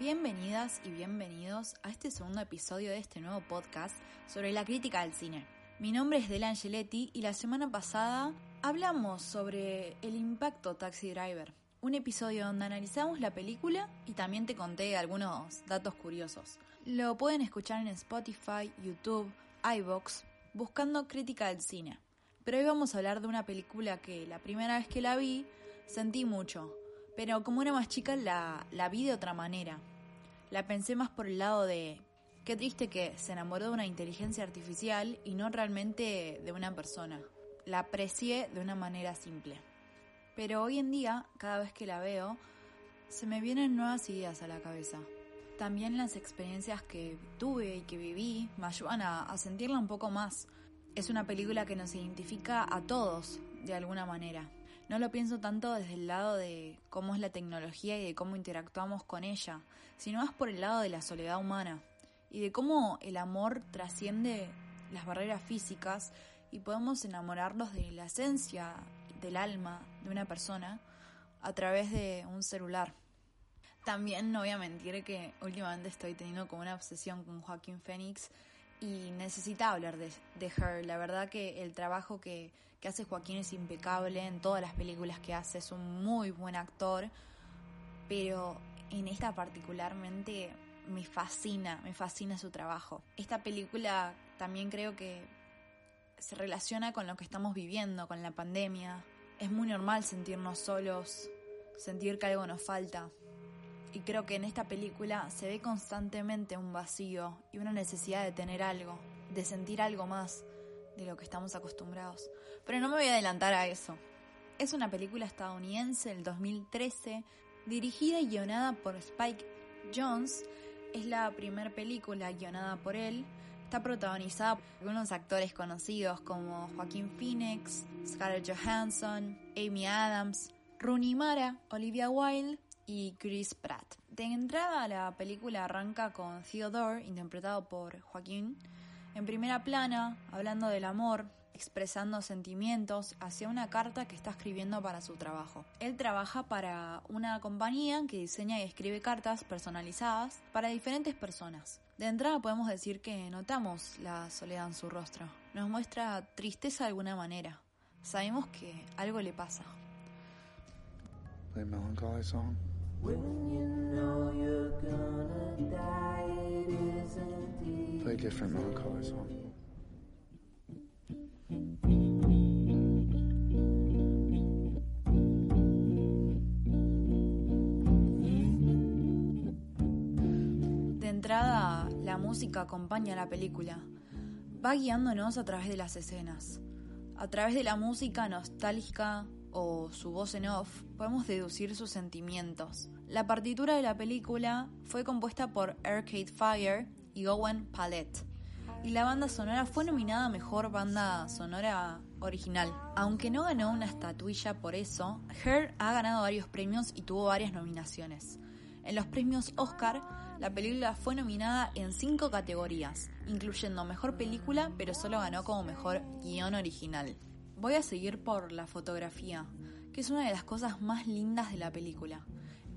Bienvenidas y bienvenidos a este segundo episodio de este nuevo podcast sobre la crítica del cine. Mi nombre es Dela Angeletti y la semana pasada hablamos sobre el impacto Taxi Driver, un episodio donde analizamos la película y también te conté algunos datos curiosos. Lo pueden escuchar en Spotify, YouTube, iBox, buscando crítica del cine. Pero hoy vamos a hablar de una película que la primera vez que la vi sentí mucho, pero como era más chica la, la vi de otra manera. La pensé más por el lado de qué triste que se enamoró de una inteligencia artificial y no realmente de una persona. La aprecié de una manera simple. Pero hoy en día, cada vez que la veo, se me vienen nuevas ideas a la cabeza. También las experiencias que tuve y que viví me ayudan a, sentirla un poco más. Es una película que nos identifica a todos, de alguna manera. No lo pienso tanto desde el lado de cómo es la tecnología y de cómo interactuamos con ella, sino más por el lado de la soledad humana y de cómo el amor trasciende las barreras físicas y podemos enamorarnos de la esencia del alma de una persona a través de un celular. También no voy a mentir que últimamente estoy teniendo como una obsesión con Joaquín Phoenix y necesitaba hablar de, de Her. La verdad que el trabajo que, que hace Joaquín es impecable en todas las películas que hace, es un muy buen actor, pero en esta particularmente me fascina, me fascina su trabajo. Esta película también creo que se relaciona con lo que estamos viviendo, con la pandemia. Es muy normal sentirnos solos, sentir que algo nos falta. Y creo que en esta película se ve constantemente un vacío y una necesidad de tener algo, de sentir algo más de lo que estamos acostumbrados. Pero no me voy a adelantar a eso. Es una película estadounidense del 2013, dirigida y guionada por Spike Jones. Es la primera película guionada por él. Está protagonizada por algunos actores conocidos como Joaquín Phoenix, Scarlett Johansson, Amy Adams, Rooney Mara, Olivia Wilde Chris Pratt. De entrada la película arranca con Theodore, interpretado por Joaquín, en primera plana, hablando del amor, expresando sentimientos hacia una carta que está escribiendo para su trabajo. Él trabaja para una compañía que diseña y escribe cartas personalizadas para diferentes personas. De entrada podemos decir que notamos la soledad en su rostro. Nos muestra tristeza de alguna manera. Sabemos que algo le pasa. Play different melancholy song. De entrada, la música acompaña a la película. Va guiándonos a través de las escenas. A través de la música nostálgica o su voz en off, podemos deducir sus sentimientos. La partitura de la película fue compuesta por Arcade Fire y Owen Palette. Y la banda sonora fue nominada a Mejor Banda Sonora Original. Aunque no ganó una estatuilla por eso, Her ha ganado varios premios y tuvo varias nominaciones. En los premios Oscar, la película fue nominada en cinco categorías, incluyendo Mejor Película, pero solo ganó como Mejor Guión Original. Voy a seguir por la fotografía, que es una de las cosas más lindas de la película.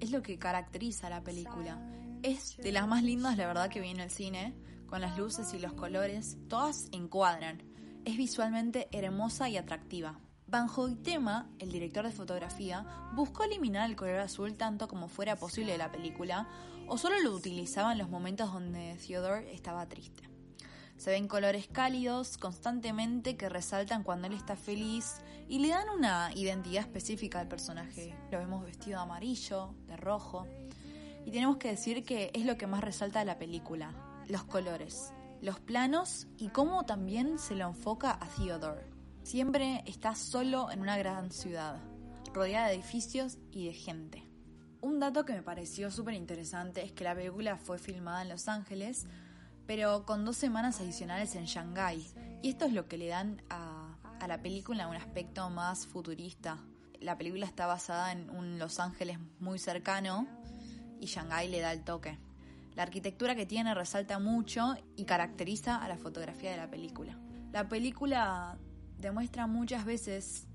Es lo que caracteriza a la película. Es de las más lindas, la verdad, que vi el cine, con las luces y los colores, todas encuadran. Es visualmente hermosa y atractiva. Van Hoytema, el director de fotografía, buscó eliminar el color azul tanto como fuera posible de la película, o solo lo utilizaba en los momentos donde Theodore estaba triste. Se ven colores cálidos constantemente que resaltan cuando él está feliz y le dan una identidad específica al personaje. Lo vemos vestido de amarillo, de rojo. Y tenemos que decir que es lo que más resalta de la película, los colores, los planos y cómo también se lo enfoca a Theodore. Siempre está solo en una gran ciudad, rodeada de edificios y de gente. Un dato que me pareció súper interesante es que la película fue filmada en Los Ángeles, pero con dos semanas adicionales en Shanghái. Y esto es lo que le dan a, la película un aspecto más futurista. La película está basada en un Los Ángeles muy cercano y Shanghái le da el toque. La arquitectura que tiene resalta mucho y caracteriza a la fotografía de la película. La película demuestra muchas veces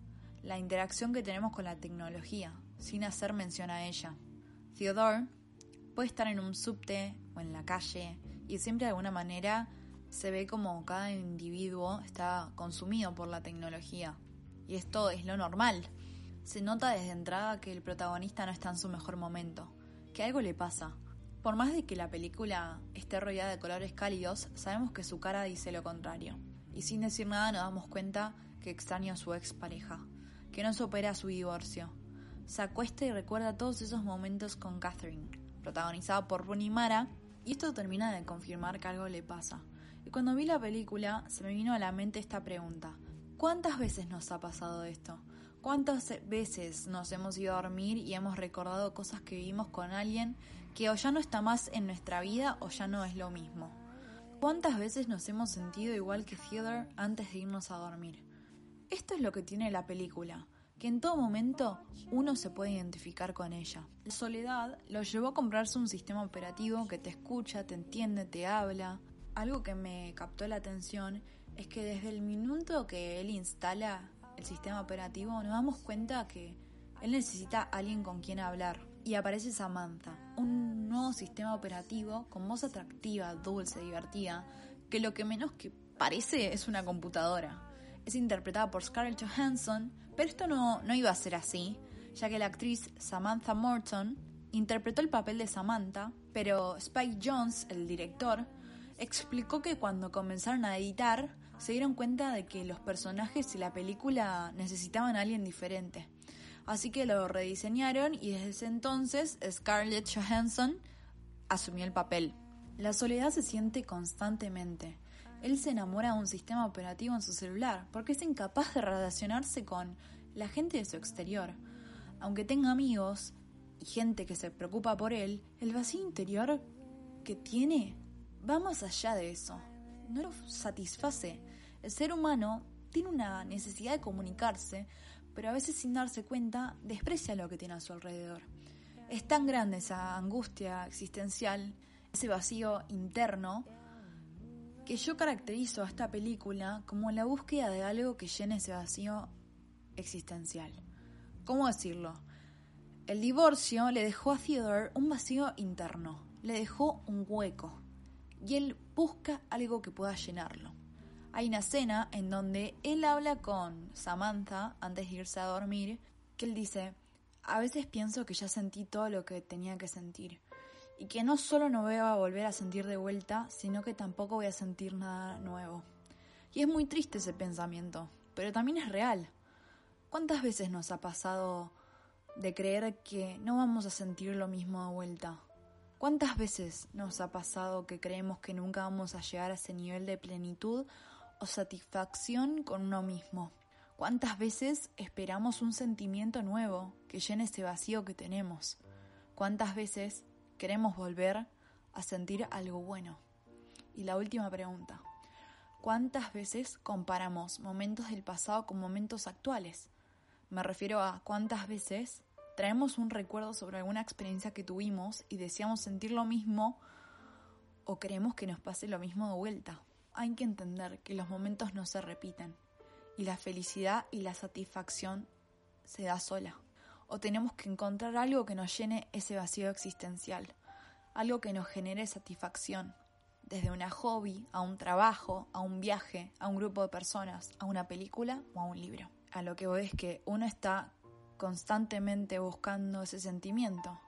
la interacción que tenemos con la tecnología, sin hacer mención a ella. Theodore Puede estar en un subte o en la calle y siempre de alguna manera se ve como cada individuo está consumido por la tecnología. Y esto es lo normal. Se nota desde entrada que el protagonista no está en su mejor momento, que algo le pasa. Por más de que la película esté rodeada de colores cálidos, sabemos que su cara dice lo contrario. Y sin decir nada nos damos cuenta que extraña a su ex pareja, que no supera su divorcio. Se acuesta y recuerda todos esos momentos con Catherine, protagonizada por Rooney Mara, y esto termina de confirmar que algo le pasa. Y cuando vi la película se me vino a la mente esta pregunta. ¿Cuántas veces nos ha pasado esto? ¿Cuántas veces nos hemos ido a dormir y hemos recordado cosas que vivimos con alguien que o ya no está más en nuestra vida o ya no es lo mismo? ¿Cuántas veces nos hemos sentido igual que Theodore antes de irnos a dormir? Esto es lo que tiene la película, que en todo momento uno se puede identificar con ella. Soledad lo llevó a comprarse un sistema operativo que te escucha, te entiende, te habla, algo que me captó la atención es que desde el minuto que él instala el sistema operativo nos damos cuenta que él necesita alguien con quien hablar. Y aparece Samantha, un nuevo sistema operativo con voz atractiva, dulce, divertida, que lo que menos que parece es una computadora. Es interpretada por Scarlett Johansson, pero esto no, no iba a ser así, ya que la actriz Samantha Morton interpretó el papel de Samantha, pero Spike Jones, el director, explicó que cuando comenzaron a editar se dieron cuenta de que los personajes y la película necesitaban a alguien diferente. Así que lo rediseñaron y desde ese entonces Scarlett Johansson asumió el papel. La soledad se siente constantemente. Él se enamora de un sistema operativo en su celular porque es incapaz de relacionarse con la gente de su exterior. Aunque tenga amigos y gente que se preocupa por él, el vacío interior que tiene va más allá de eso. No lo satisface. El ser humano tiene una necesidad de comunicarse, pero a veces sin darse cuenta desprecia lo que tiene a su alrededor. Es tan grande esa angustia existencial, ese vacío interno, que yo caracterizo a esta película como la búsqueda de algo que llene ese vacío existencial. ¿Cómo decirlo? El divorcio le dejó a Theodore un vacío interno, le dejó un hueco, y él busca algo que pueda llenarlo. Hay una escena en donde él habla con Samantha antes de irse a dormir, que él dice, a veces pienso que ya sentí todo lo que tenía que sentir, y que no solo no voy a volver a sentir de vuelta, sino que tampoco voy a sentir nada nuevo. Y es muy triste ese pensamiento, pero también es real. ¿Cuántas veces nos ha pasado de creer que no vamos a sentir lo mismo de vuelta? ¿Cuántas veces nos ha pasado que creemos que nunca vamos a llegar a ese nivel de plenitud o satisfacción con uno mismo? ¿Cuántas veces esperamos un sentimiento nuevo que llene ese vacío que tenemos? ¿Cuántas veces queremos volver a sentir algo bueno? Y la última pregunta. ¿Cuántas veces comparamos momentos del pasado con momentos actuales? Me refiero a cuántas veces traemos un recuerdo sobre alguna experiencia que tuvimos y deseamos sentir lo mismo o queremos que nos pase lo mismo de vuelta. Hay que entender que los momentos no se repiten y la felicidad y la satisfacción se da sola. O tenemos que encontrar algo que nos llene ese vacío existencial, algo que nos genere satisfacción, desde una hobby, a un trabajo, a un viaje, a un grupo de personas, a una película o a un libro. A lo que voy es que uno está constantemente buscando ese sentimiento.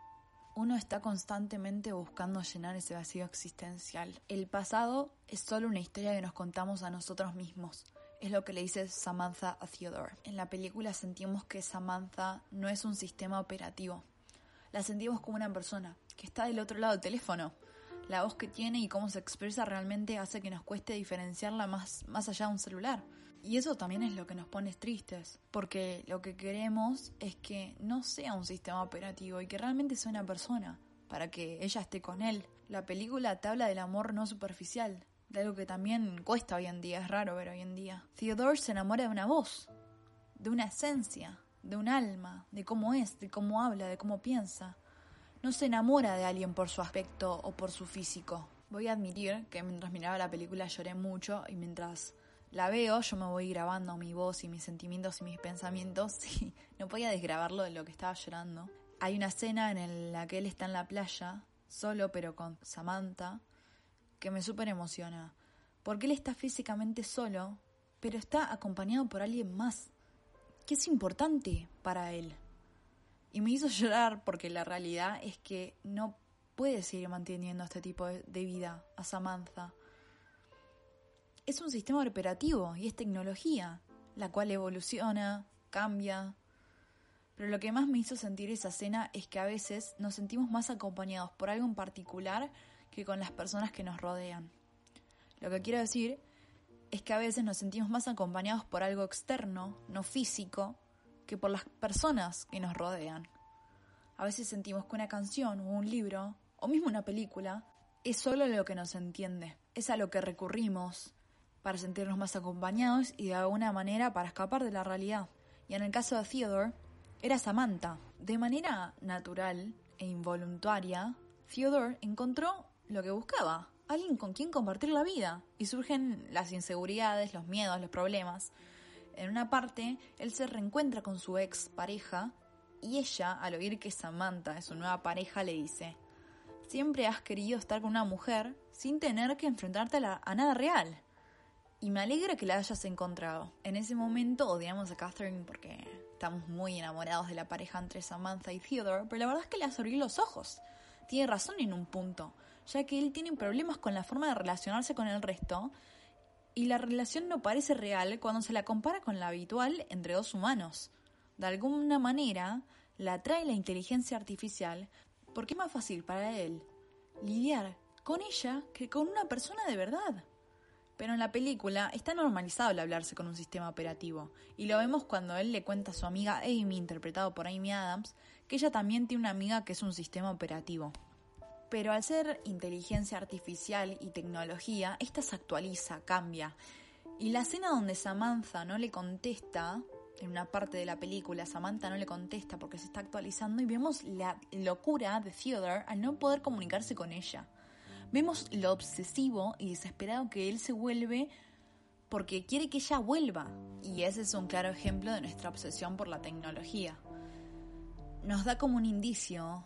Uno está constantemente buscando llenar ese vacío existencial. El pasado es solo una historia que nos contamos a nosotros mismos. Es lo que le dice Samantha a Theodore. En la película sentimos que Samantha no es un sistema operativo. La sentimos como una persona que está del otro lado del teléfono. La voz que tiene y cómo se expresa realmente hace que nos cueste diferenciarla más, más allá de un celular. Y eso también es lo que nos pone tristes, porque lo que queremos es que no sea un sistema operativo y que realmente sea una persona, para que ella esté con él. La película te habla del amor no superficial, de algo que también cuesta hoy en día, es raro ver hoy en día. Theodore se enamora de una voz, de una esencia, de un alma, de cómo es, de cómo habla, de cómo piensa. No se enamora de alguien por su aspecto o por su físico. Voy a admitir que mientras miraba la película lloré mucho y mientras la veo, yo me voy grabando mi voz y mis sentimientos y mis pensamientos no podía desgrabarlo de lo que estaba llorando. Hay una escena en la que él está en la playa solo pero con Samantha, que me súper emociona, porque él está físicamente solo, pero está acompañado por alguien más, que es importante para él. Y me hizo llorar porque la realidad es que no puede seguir manteniendo este tipo de, vida a Samantha. Es un sistema operativo y es tecnología, la cual evoluciona, cambia. Pero lo que más me hizo sentir esa escena es que a veces nos sentimos más acompañados por algo en particular que con las personas que nos rodean. Lo que quiero decir es que a veces nos sentimos más acompañados por algo externo, no físico, que por las personas que nos rodean. A veces sentimos que una canción o un libro, o mismo una película, es solo lo que nos entiende, es a lo que recurrimos para sentirnos más acompañados y de alguna manera para escapar de la realidad. Y en el caso de Theodore, era Samantha. De manera natural e involuntaria, Theodore encontró lo que buscaba, alguien con quien compartir la vida. Y surgen las inseguridades, los miedos, los problemas. En una parte, él se reencuentra con su ex pareja y ella, al oír que Samantha es su nueva pareja, le dice, siempre has querido estar con una mujer sin tener que enfrentarte a, a nada real. Y me alegra que la hayas encontrado. En ese momento odiamos a Catherine porque estamos muy enamorados de la pareja entre Samantha y Theodore, pero la verdad es que le has abierto los ojos. Tiene razón en un punto ya que él tiene problemas con la forma de relacionarse con el resto y la relación no parece real cuando se la compara con la habitual entre dos humanos. De alguna manera, la atrae la inteligencia artificial porque es más fácil para él lidiar con ella que con una persona de verdad. Pero en la película está normalizado el hablarse con un sistema operativo, y lo vemos cuando él le cuenta a su amiga Amy, interpretado por Amy Adams, que ella también tiene una amiga que es un sistema operativo. Pero al ser inteligencia artificial y tecnología, esta se actualiza, cambia. Y la escena donde Samantha no le contesta, en una parte de la película, Samantha no le contesta porque se está actualizando y vemos la locura de Theodore al no poder comunicarse con ella. Vemos lo obsesivo y desesperado que él se vuelve porque quiere que ella vuelva. Y ese es un claro ejemplo de nuestra obsesión por la tecnología. Nos da como un indicio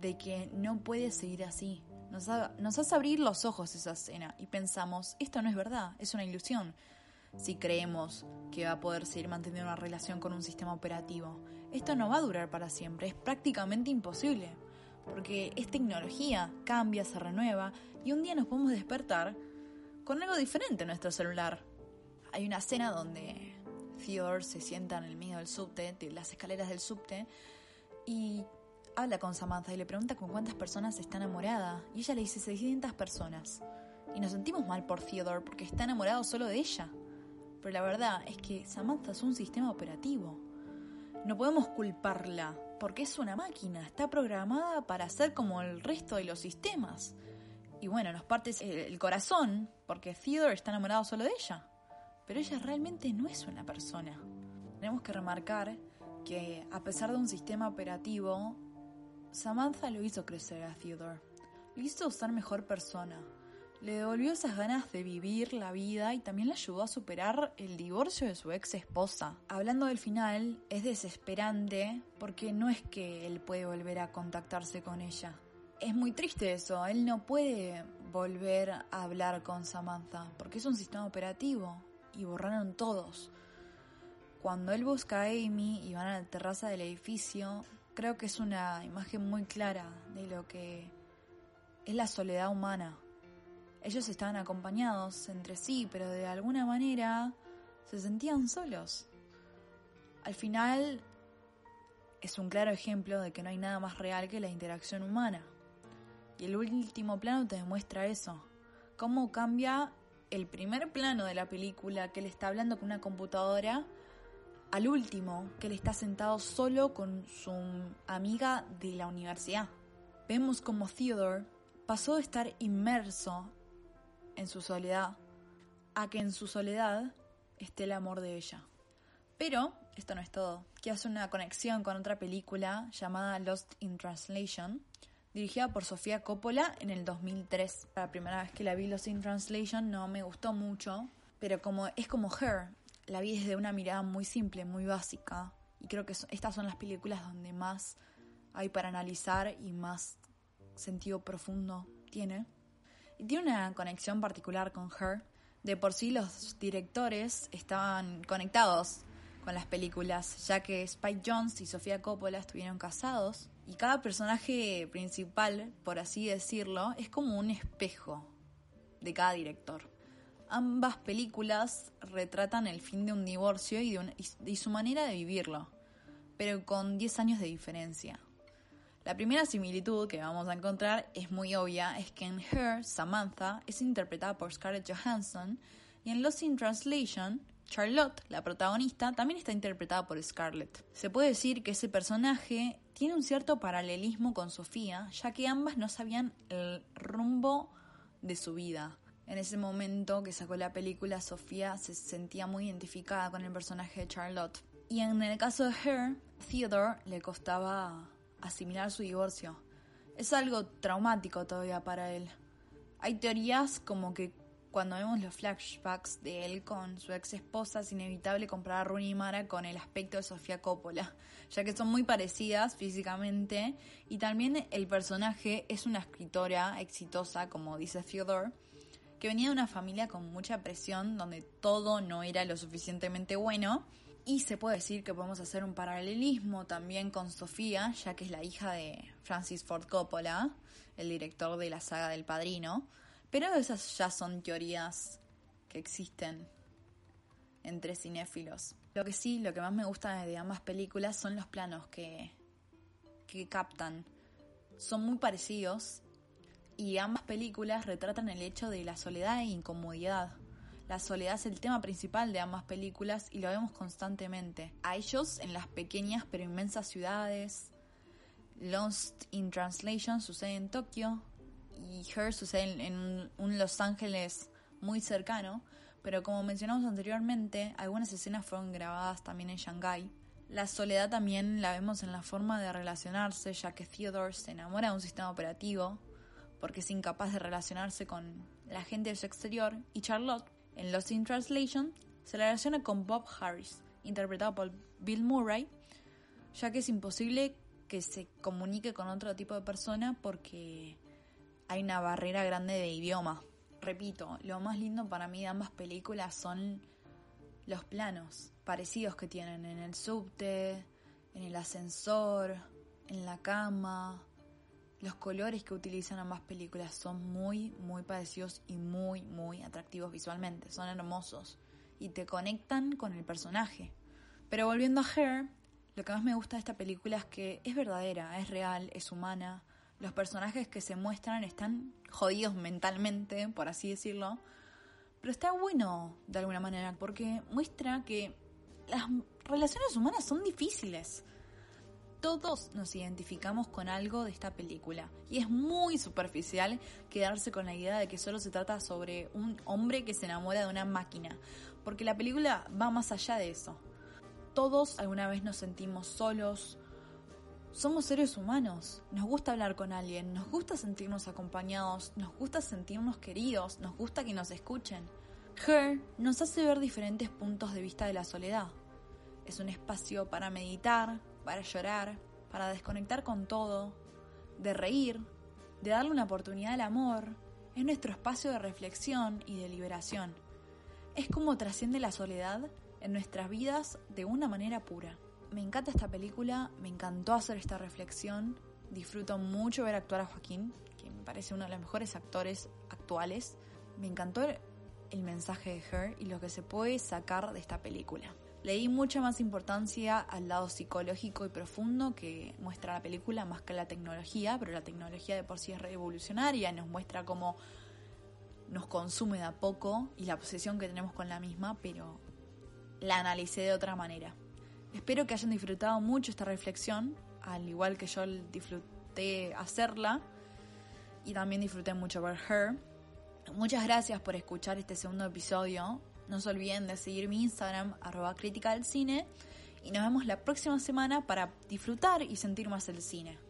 de que no puede seguir así. Nos, hace abrir los ojos esa escena y pensamos, esto no es verdad, es una ilusión. Si creemos que va a poder seguir manteniendo una relación con un sistema operativo, esto no va a durar para siempre, es prácticamente imposible, porque es tecnología, cambia, se renueva y un día nos podemos despertar con algo diferente en nuestro celular. Hay una escena donde Theodore se sienta en el medio del subte, de las escaleras del subte, y habla con Samantha y le pregunta con cuántas personas está enamorada. Y ella le dice 600 personas. Y nos sentimos mal por Theodore porque está enamorado solo de ella. Pero la verdad es que Samantha es un sistema operativo. No podemos culparla porque es una máquina, está programada para ser como el resto de los sistemas. Y bueno, nos parte el corazón porque Theodore está enamorado solo de ella. Pero ella realmente no es una persona. Tenemos que remarcar que a pesar de un sistema operativo, Samantha lo hizo crecer a Theodore. Lo hizo ser mejor persona. Le devolvió esas ganas de vivir la vida y también le ayudó a superar el divorcio de su ex esposa. Hablando del final, es desesperante porque no es que él puede volver a contactarse con ella. Es muy triste eso, él no puede volver a hablar con Samantha porque es un sistema operativo y borraron todos. Cuando él busca a Amy y van a la terraza del edificio, creo que es una imagen muy clara de lo que es la soledad humana. Ellos estaban acompañados entre sí, pero de alguna manera se sentían solos. Al final es un claro ejemplo de que no hay nada más real que la interacción humana. Y el último plano te demuestra eso. Cómo cambia el primer plano de la película que él está hablando con una computadora al último, que él está sentado solo con su amiga de la universidad. Vemos como Theodore pasó de estar inmerso en su soledad a que en su soledad esté el amor de ella. Pero esto no es todo. Que hace una conexión con otra película llamada Lost in Translation, dirigida por Sofía Coppola en el 2003. La primera vez que la vi Lost in Translation no me gustó mucho, pero como es como Her, la vi desde una mirada muy simple, muy básica. Y creo que estas son las películas donde más hay para analizar y más sentido profundo tiene. Y tiene una conexión particular con Her. De por sí los directores estaban conectados con las películas, ya que Spike Jones y Sofía Coppola estuvieron casados y cada personaje principal, por así decirlo, es como un espejo de cada director. Ambas películas retratan el fin de un divorcio y, de su manera de vivirlo, pero con 10 años de diferencia. La primera similitud que vamos a encontrar es muy obvia, es que en Her, Samantha es interpretada por Scarlett Johansson y en Lost in Translation, Charlotte, la protagonista, también está interpretada por Scarlett. Se puede decir que ese personaje tiene un cierto paralelismo con Sofía, ya que ambas no sabían el rumbo de su vida. En ese momento que sacó la película, Sofía se sentía muy identificada con el personaje de Charlotte. Y en el caso de Her, Theodore le costaba asimilar su divorcio. Es algo traumático todavía para él. Hay teorías como que cuando vemos los flashbacks de él con su ex esposa, es inevitable comparar a Rooney Mara con el aspecto de Sofía Coppola, ya que son muy parecidas físicamente y también el personaje es una escritora exitosa, como dice Theodore, que venía de una familia con mucha presión, donde todo no era lo suficientemente bueno. Y se puede decir que podemos hacer un paralelismo también con Sofía, ya que es la hija de Francis Ford Coppola, el director de la saga del Padrino. Pero esas ya son teorías que existen entre cinéfilos. Lo que sí, lo que más me gusta de ambas películas son los planos que, que captan. Son muy parecidos y ambas películas retratan el hecho de la soledad e incomodidad. La soledad es el tema principal de ambas películas y lo vemos constantemente. A ellos en las pequeñas pero inmensas ciudades. Lost in Translation sucede en Tokio, y Her sucede en un Los Ángeles muy cercano, pero como mencionamos anteriormente, algunas escenas fueron grabadas también en Shanghái. La soledad también la vemos en la forma de relacionarse, ya que Theodore se enamora de un sistema operativo porque es incapaz de relacionarse con la gente de su exterior, y Charlotte, en Lost in Translation, se relaciona con Bob Harris, interpretado por Bill Murray, ya que es imposible que se comunique con otro tipo de persona porque hay una barrera grande de idioma. Repito, lo más lindo para mí de ambas películas son los planos parecidos que tienen en el subte, en el ascensor, en la cama. Los colores que utilizan ambas películas son muy, muy parecidos y muy, muy atractivos visualmente. Son hermosos y te conectan con el personaje. Pero volviendo a Her, lo que más me gusta de esta película es que es verdadera, es real, es humana, los personajes que se muestran están jodidos mentalmente, por así decirlo. Pero está bueno de alguna manera, porque muestra que las relaciones humanas son difíciles. Todos nos identificamos con algo de esta película. Y es muy superficial quedarse con la idea de que solo se trata sobre un hombre que se enamora de una máquina. Porque la película va más allá de eso. Todos alguna vez nos sentimos solos, somos seres humanos, nos gusta hablar con alguien, nos gusta sentirnos acompañados, nos gusta sentirnos queridos, nos gusta que nos escuchen. Her nos hace ver diferentes puntos de vista de la soledad. Es un espacio para meditar, para llorar, para desconectar con todo, de reír, de darle una oportunidad al amor. Es nuestro espacio de reflexión y de liberación. Es como trasciende la soledad en nuestras vidas de una manera pura me encanta esta película, me encantó hacer esta reflexión, disfruto mucho ver actuar a Joaquín, que me parece uno de los mejores actores actuales. Me encantó el mensaje de Her y lo que se puede sacar de esta película. Le di mucha más importancia al lado psicológico y profundo que muestra la película más que la tecnología, pero la tecnología de por sí es revolucionaria, nos muestra cómo nos consume de a poco y la posesión que tenemos con la misma, pero la analicé de otra manera. Espero que hayan disfrutado mucho esta reflexión, al igual que yo disfruté hacerla y también disfruté mucho ver Her. Muchas gracias por escuchar este segundo episodio. No se olviden de seguir mi Instagram, arroba crítica del cine. Y nos vemos la próxima semana para disfrutar y sentir más el cine.